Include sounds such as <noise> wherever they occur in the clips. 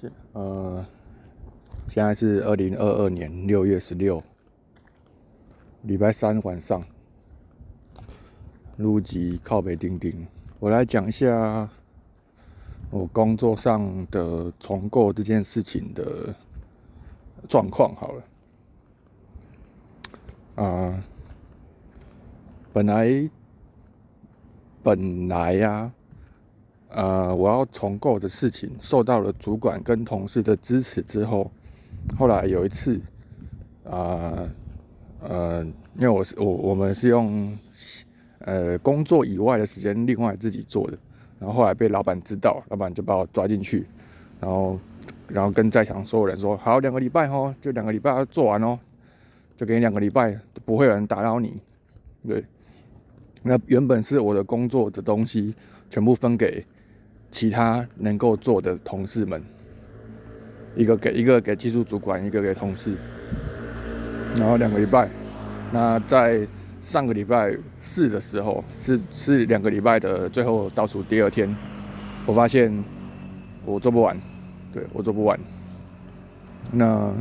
是呃，现在是二零二二年六月十六，礼拜三晚上，录集靠北钉钉。我来讲一下我工作上的重构这件事情的状况好了。啊，本来本来呀。呃，我要重构的事情受到了主管跟同事的支持之后，后来有一次，啊呃，因为我是我我们是用呃工作以外的时间另外自己做的，然后后来被老板知道，老板就把我抓进去，然后然后跟在场所有人说，好，两个礼拜哦，就两个礼拜要做完哦，就给你两个礼拜，不会有人打扰你，对，那原本是我的工作的东西，全部分给。其他能够做的同事们，一个给一个给技术主管，一个给同事，然后两个礼拜。那在上个礼拜四的时候，是是两个礼拜的最后倒数第二天，我发现我做不完，对我做不完。那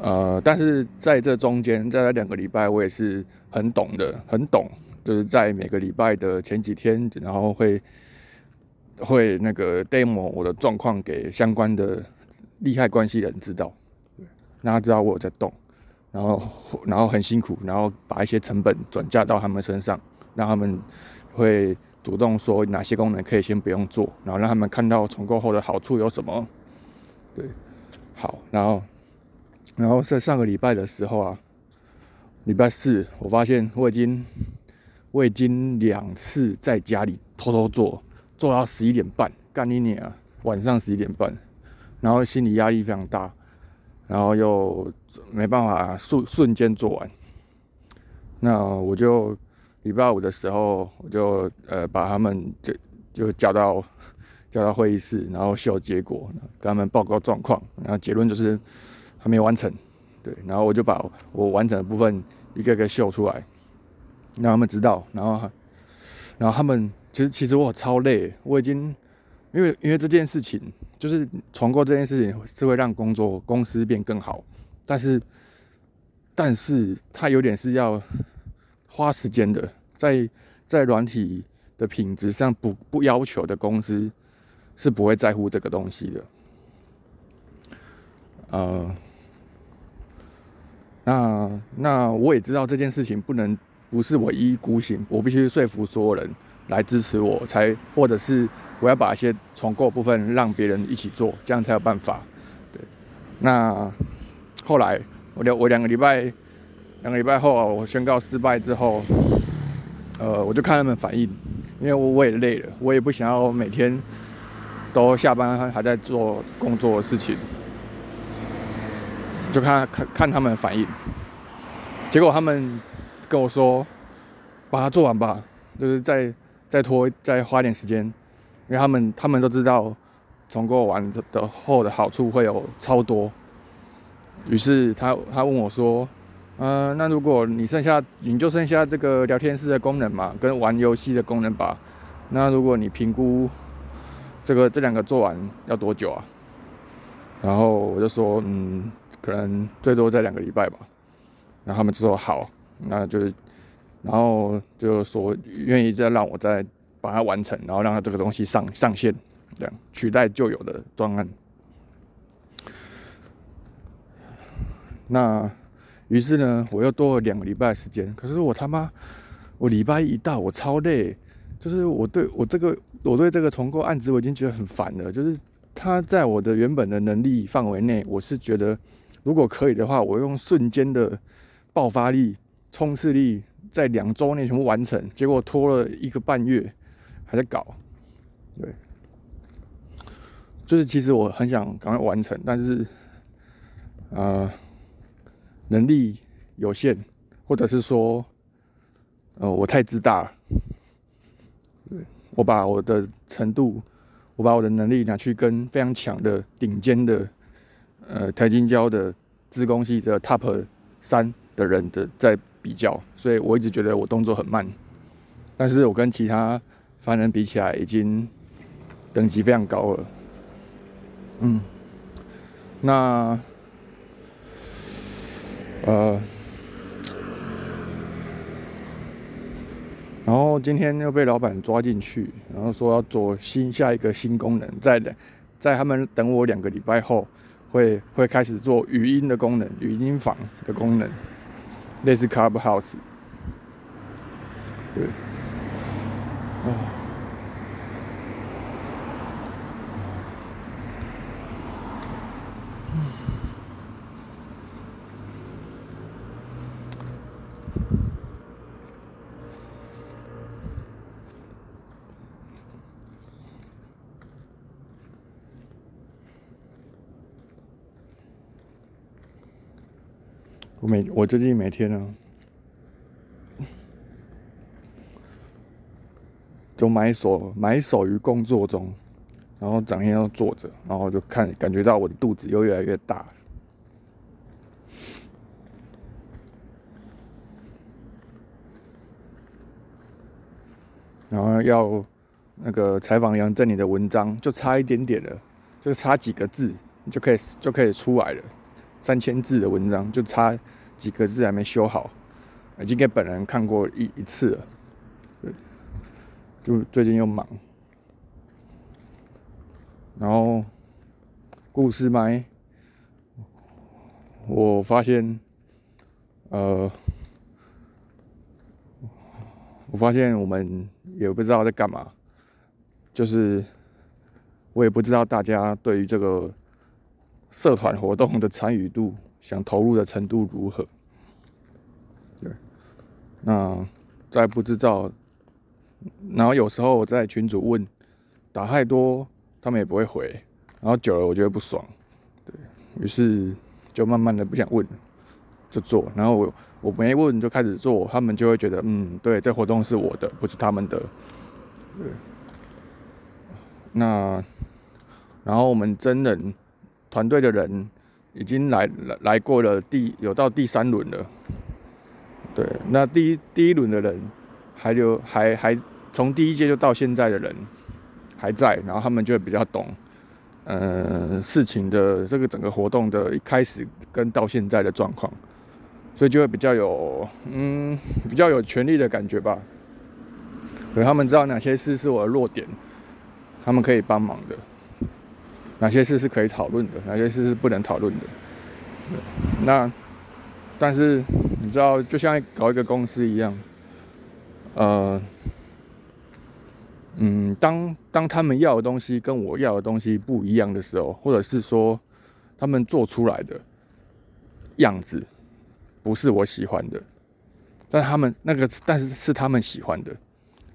呃，但是在这中间，在两个礼拜，我也是很懂的，很懂，就是在每个礼拜的前几天，然后会。会那个 demo 我的状况给相关的利害关系人知道，让他知道我有在动，然后然后很辛苦，然后把一些成本转嫁到他们身上，让他们会主动说哪些功能可以先不用做，然后让他们看到重构后的好处有什么。对，好，然后然后在上个礼拜的时候啊，礼拜四我发现我已经我已经两次在家里偷偷做。做到十一点半，干一年啊！晚上十一点半，然后心理压力非常大，然后又没办法瞬瞬间做完。那我就礼拜五的时候，我就呃把他们就就叫到叫到会议室，然后秀结果，跟他们报告状况，然后结论就是还没完成。对，然后我就把我完成的部分一个个秀出来，让他们知道，然后然后他们。其实，其实我超累。我已经，因为因为这件事情，就是重构这件事情是会让工作公司变更好，但是，但是它有点是要花时间的，在在软体的品质上不不要求的公司是不会在乎这个东西的。呃，那那我也知道这件事情不能不是我一意孤行，我必须说服所有人。来支持我，才或者是我要把一些重构部分让别人一起做，这样才有办法。对，那后来我两我两个礼拜两个礼拜后啊，我宣告失败之后，呃，我就看他们反应，因为我我也累了，我也不想要每天都下班还在做工作的事情，就看看看他们反应。结果他们跟我说，把它做完吧，就是再。再拖，再花点时间，因为他们他们都知道重构完的后的好处会有超多。于是他他问我说：“嗯，那如果你剩下你就剩下这个聊天室的功能嘛，跟玩游戏的功能吧？那如果你评估这个这两个做完要多久啊？”然后我就说：“嗯，可能最多在两个礼拜吧。”然后他们就说：“好，那就是。”然后就说愿意再让我再把它完成，然后让它这个东西上上线，这样取代旧有的专案。那于是呢，我又多了两个礼拜时间。可是我他妈，我礼拜一到，我超累。就是我对我这个我对这个重构案子，我已经觉得很烦了。就是他在我的原本的能力范围内，我是觉得如果可以的话，我用瞬间的爆发力、冲刺力。在两周内全部完成，结果拖了一个半月，还在搞。对，就是其实我很想赶快完成，但是，呃，能力有限，或者是说，呃，我太自大了。对，我把我的程度，我把我的能力拿去跟非常强的顶尖的，呃，台金交的自工系的 Top 三的人的在。比较，所以我一直觉得我动作很慢，但是我跟其他凡人比起来，已经等级非常高了。嗯，那呃，然后今天又被老板抓进去，然后说要做新下一个新功能，在在他们等我两个礼拜后，会会开始做语音的功能，语音房的功能，类似 Clubhouse，对，啊。我每我最近每天呢，就埋首埋首于工作中，然后整天要坐着，然后就看感觉到我的肚子又越来越大，然后要那个采访杨振宁的文章，就差一点点了，就差几个字就可以就可以出来了。三千字的文章就差几个字还没修好，已经给本人看过一一次了。就最近又忙，然后故事麦，我发现，呃，我发现我们也不知道在干嘛，就是我也不知道大家对于这个。社团活动的参与度，想投入的程度如何？对，那再不知道，然后有时候我在群主问，打太多，他们也不会回，然后久了我觉得不爽，对。于是就慢慢的不想问，就做，然后我我没问就开始做，他们就会觉得嗯，对，这活动是我的，不是他们的，对，那然后我们真人。团队的人已经来来来过了第有到第三轮了，对，那第一第一轮的人还有还还从第一届就到现在的人还在，然后他们就会比较懂，呃，事情的这个整个活动的一开始跟到现在的状况，所以就会比较有嗯比较有权利的感觉吧，对，他们知道哪些事是我的弱点，他们可以帮忙的。哪些事是可以讨论的，哪些事是不能讨论的？那，但是你知道，就像搞一个公司一样，呃，嗯，当当他们要的东西跟我要的东西不一样的时候，或者是说他们做出来的样子不是我喜欢的，但他们那个但是是他们喜欢的，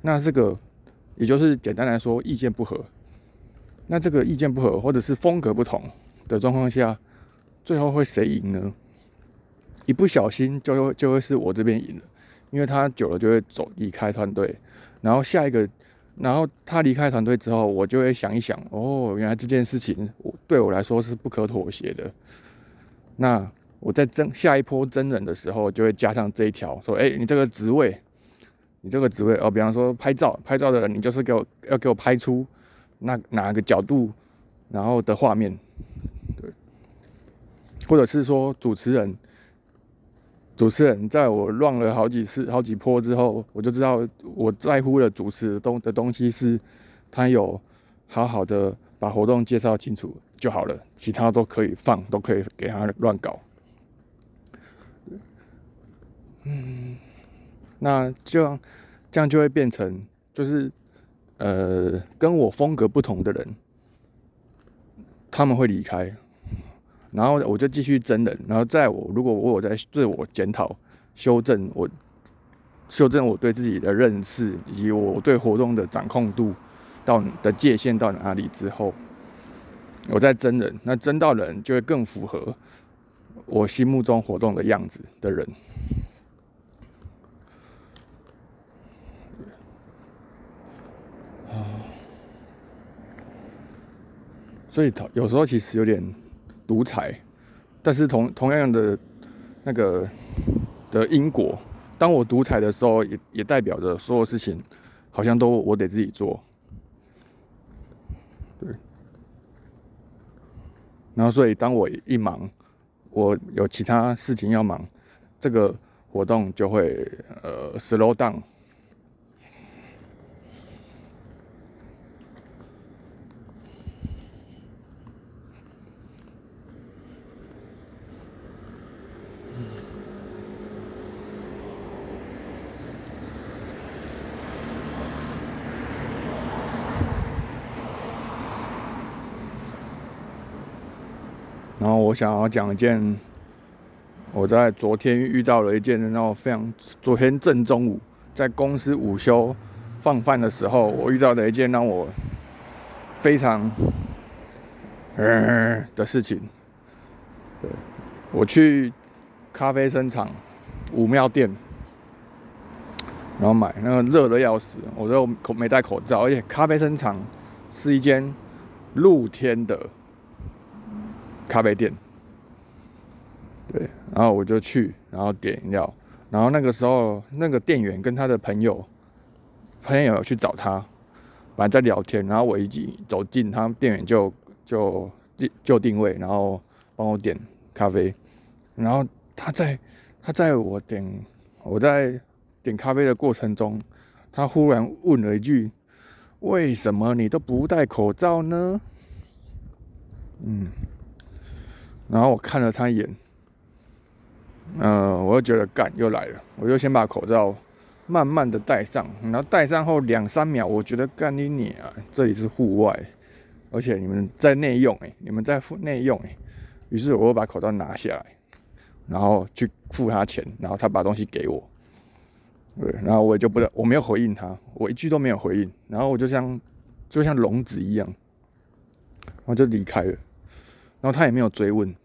那这个也就是简单来说，意见不合。那这个意见不合，或者是风格不同的状况下，最后会谁赢呢？一不小心就就会是我这边赢了，因为他久了就会走离开团队，然后下一个，然后他离开团队之后，我就会想一想，哦，原来这件事情我对我来说是不可妥协的。那我在争下一波真人的时候，就会加上这一条，说，哎，你这个职位，你这个职位哦，比方说拍照，拍照的人，你就是给我要给我拍出。那哪个角度，然后的画面，对，或者是说主持人，主持人在我乱了好几次、好几波之后，我就知道我在乎的主持东的东西是，他有好好的把活动介绍清楚就好了，其他都可以放，都可以给他乱搞。嗯，那这样这样就会变成就是。呃，跟我风格不同的人，他们会离开，然后我就继续真人，然后在我如果我有在自我检讨、修正我、修正我对自己的认识以及我对活动的掌控度到的界限到哪里之后，我在真人，那真到人就会更符合我心目中活动的样子的人。啊所以，有时候其实有点独裁，但是同同样的那个的因果，当我独裁的时候，也也代表着所有事情好像都我得自己做。对，然后所以当我一忙，我有其他事情要忙，这个活动就会呃 slow down。然后我想要讲一件，我在昨天遇到了一件让我非常，昨天正中午在公司午休放饭的时候，我遇到的一件让我非常嗯的事情。对，我去咖啡生厂五庙店，然后买那个热的要死，我都没戴口罩，而且咖啡生厂是一间露天的。咖啡店，对，然后我就去，然后点饮料，然后那个时候那个店员跟他的朋友，朋友去找他，本来在聊天，然后我一走进，他店员就就就定位，然后帮我点咖啡，然后他在他在我点我在点咖啡的过程中，他忽然问了一句：“为什么你都不戴口罩呢？”嗯。然后我看了他一眼，嗯，我又觉得干又来了，我就先把口罩慢慢的戴上，然后戴上后两三秒，我觉得干你你啊，这里是户外，而且你们在内用哎，你们在内用哎，于是我又把口罩拿下来，然后去付他钱，然后他把东西给我，对，然后我就不我没有回应他，我一句都没有回应，然后我就像就像聋子一样，然后就离开了，然后他也没有追问。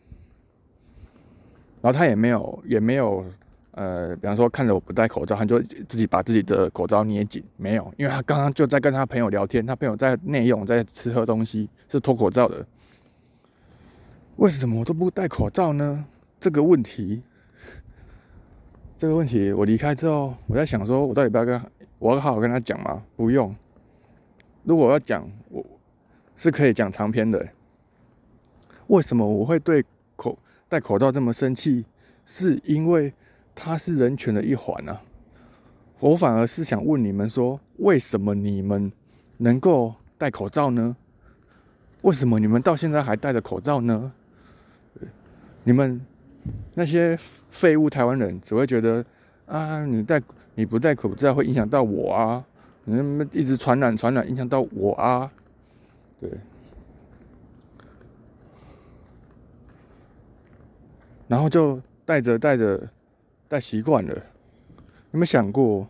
然后他也没有，也没有，呃，比方说看着我不戴口罩，他就自己把自己的口罩捏紧，没有，因为他刚刚就在跟他朋友聊天，他朋友在内用，在吃喝东西，是脱口罩的。为什么我都不戴口罩呢？这个问题，这个问题，我离开之后，我在想说，我到底不要跟，我要好好跟他讲吗？不用。如果要讲，我是可以讲长篇的。为什么我会对？戴口罩这么生气，是因为它是人权的一环啊！我反而是想问你们说，为什么你们能够戴口罩呢？为什么你们到现在还戴着口罩呢？你们那些废物台湾人只会觉得啊，你戴你不戴口罩会影响到我啊，你们一直传染传染影响到我啊，对。然后就戴着戴着戴习惯了，有没有想过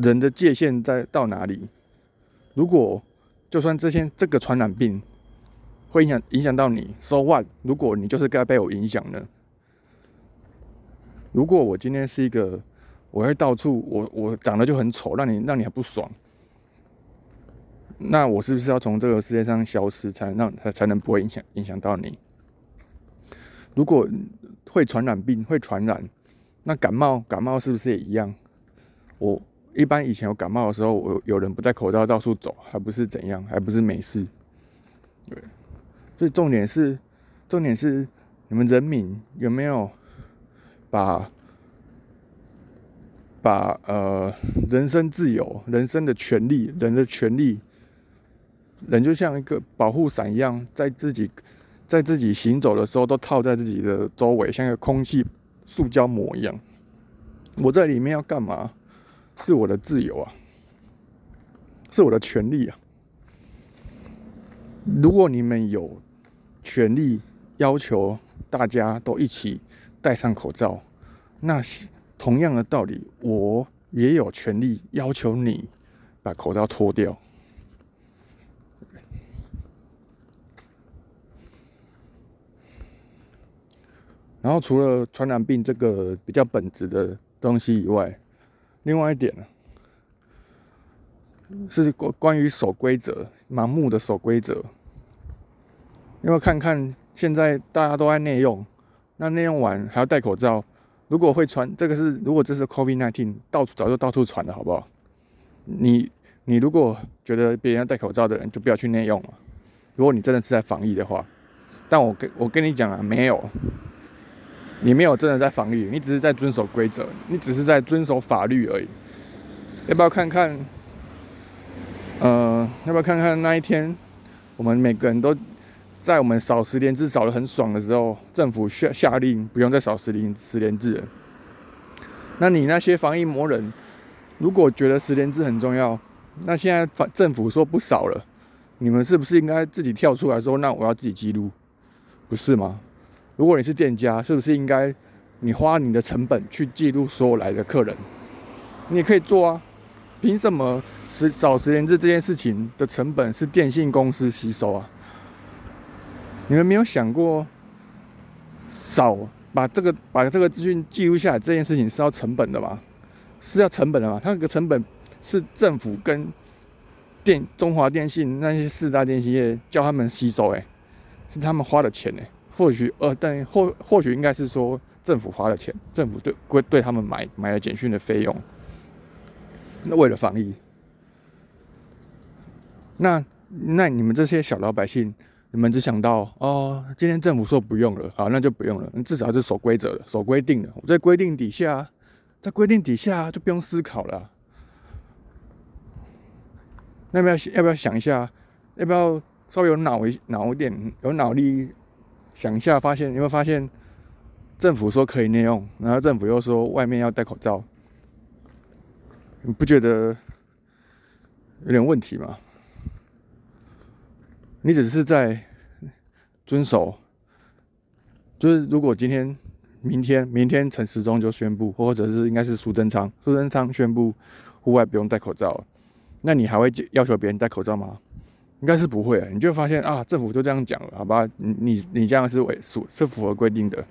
人的界限在到哪里？如果就算这些这个传染病会影响影响到你，so what？如果你就是该被我影响呢？如果我今天是一个，我会到处我我长得就很丑，让你让你很不爽，那我是不是要从这个世界上消失，才让才才能不会影响影响到你？如果会传染病会传染，那感冒感冒是不是也一样？我一般以前有感冒的时候，我有人不戴口罩到处走，还不是怎样，还不是没事。对，所以重点是重点是你们人民有没有把把呃人身自由、人身的权利、人的权利，人就像一个保护伞一样，在自己。在自己行走的时候，都套在自己的周围，像个空气塑胶膜一样。我在里面要干嘛？是我的自由啊，是我的权利啊。如果你们有权利要求大家都一起戴上口罩，那同样的道理，我也有权利要求你把口罩脱掉。然后除了传染病这个比较本质的东西以外，另外一点呢，是关关于守规则，盲目的守规则。因为看看现在大家都在内用，那内用完还要戴口罩，如果会传，这个是如果这是 COVID-19，到处早就到处传了，好不好？你你如果觉得别人要戴口罩的人，就不要去内用了。如果你真的是在防疫的话，但我跟我跟你讲啊，没有，你没有真的在防御，你只是在遵守规则，你只是在遵守法律而已。要不要看看？呃，要不要看看那一天，我们每个人都在我们扫十连制扫的很爽的时候，政府下下令不用再扫十连十连制了。那你那些防疫魔人，如果觉得十连制很重要，那现在反政府说不扫了，你们是不是应该自己跳出来说，那我要自己记录，不是吗？如果你是店家，是不是应该你花你的成本去记录所有来的客人？你也可以做啊。凭什么十找十连制这件事情的成本是电信公司吸收啊？你们没有想过，少把这个把这个资讯记录下来这件事情是要成本的吗？是要成本的吗？它这个成本是政府跟电中华电信那些四大电信业叫他们吸收，哎，是他们花的钱，哎，或许呃，但或或许应该是说政府花的钱，政府对归对他们买买了简讯的费用。那为了防疫，那那你们这些小老百姓，你们只想到哦，今天政府说不用了，好，那就不用了。至少是守规则的，守规定的。我在规定底下，在规定底下就不用思考了。要不要要不要想一下？要不要稍微有脑一脑一点，有脑力想一下？发现有没有发现，政府说可以内用，然后政府又说外面要戴口罩。你不觉得有点问题吗？你只是在遵守，就是如果今天、明天、明天陈时中就宣布，或者是应该是苏贞昌，苏贞昌宣布户外不用戴口罩，那你还会要求别人戴口罩吗？应该是不会啊。你就发现啊，政府就这样讲了，好吧？你你你这样是违属是符合规定的。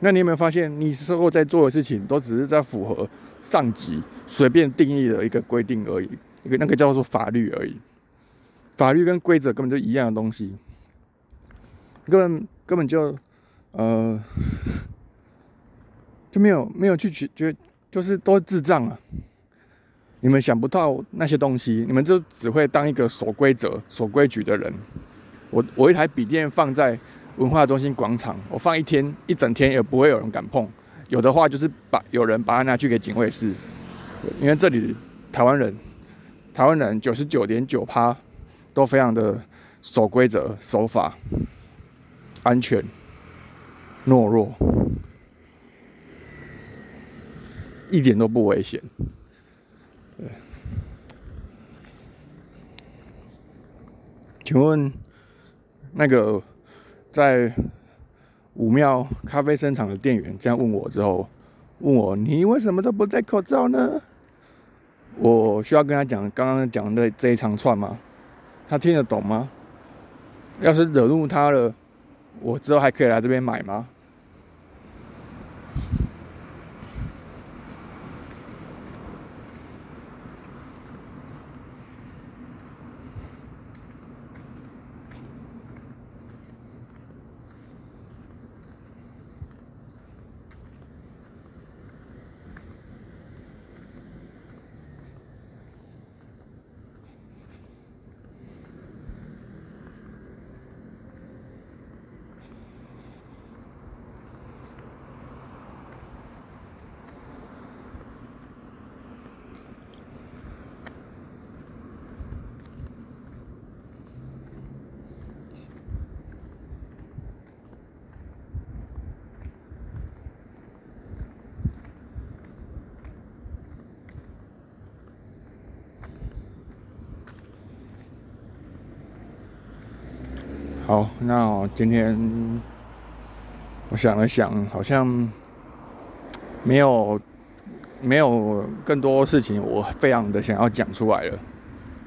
那你有没有发现，你之后在做的事情都只是在符合上级随便定义的一个规定而已，一个那个叫做法律而已。法律跟规则根本就一样的东西，根本根本就呃 <laughs> 就没有没有去觉觉就是都智障啊！你们想不到那些东西，你们就只会当一个守规则、守规矩的人。我我一台笔电放在。文化中心广场，我放一天一整天也不会有人敢碰，有的话就是把有人把它拿去给警卫室，因为这里台湾人，台湾人九十九点九趴都非常的守规则、守法、安全、懦弱，一点都不危险。请问那个？在武庙咖啡生厂的店员这样问我之后，问我你为什么都不戴口罩呢？我需要跟他讲刚刚讲的这一长串吗？他听得懂吗？要是惹怒他了，我之后还可以来这边买吗？好，那今天我想了想，好像没有没有更多事情，我非常的想要讲出来了，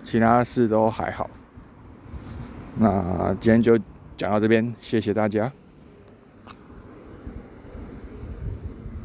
其他事都还好。那今天就讲到这边，谢谢大家。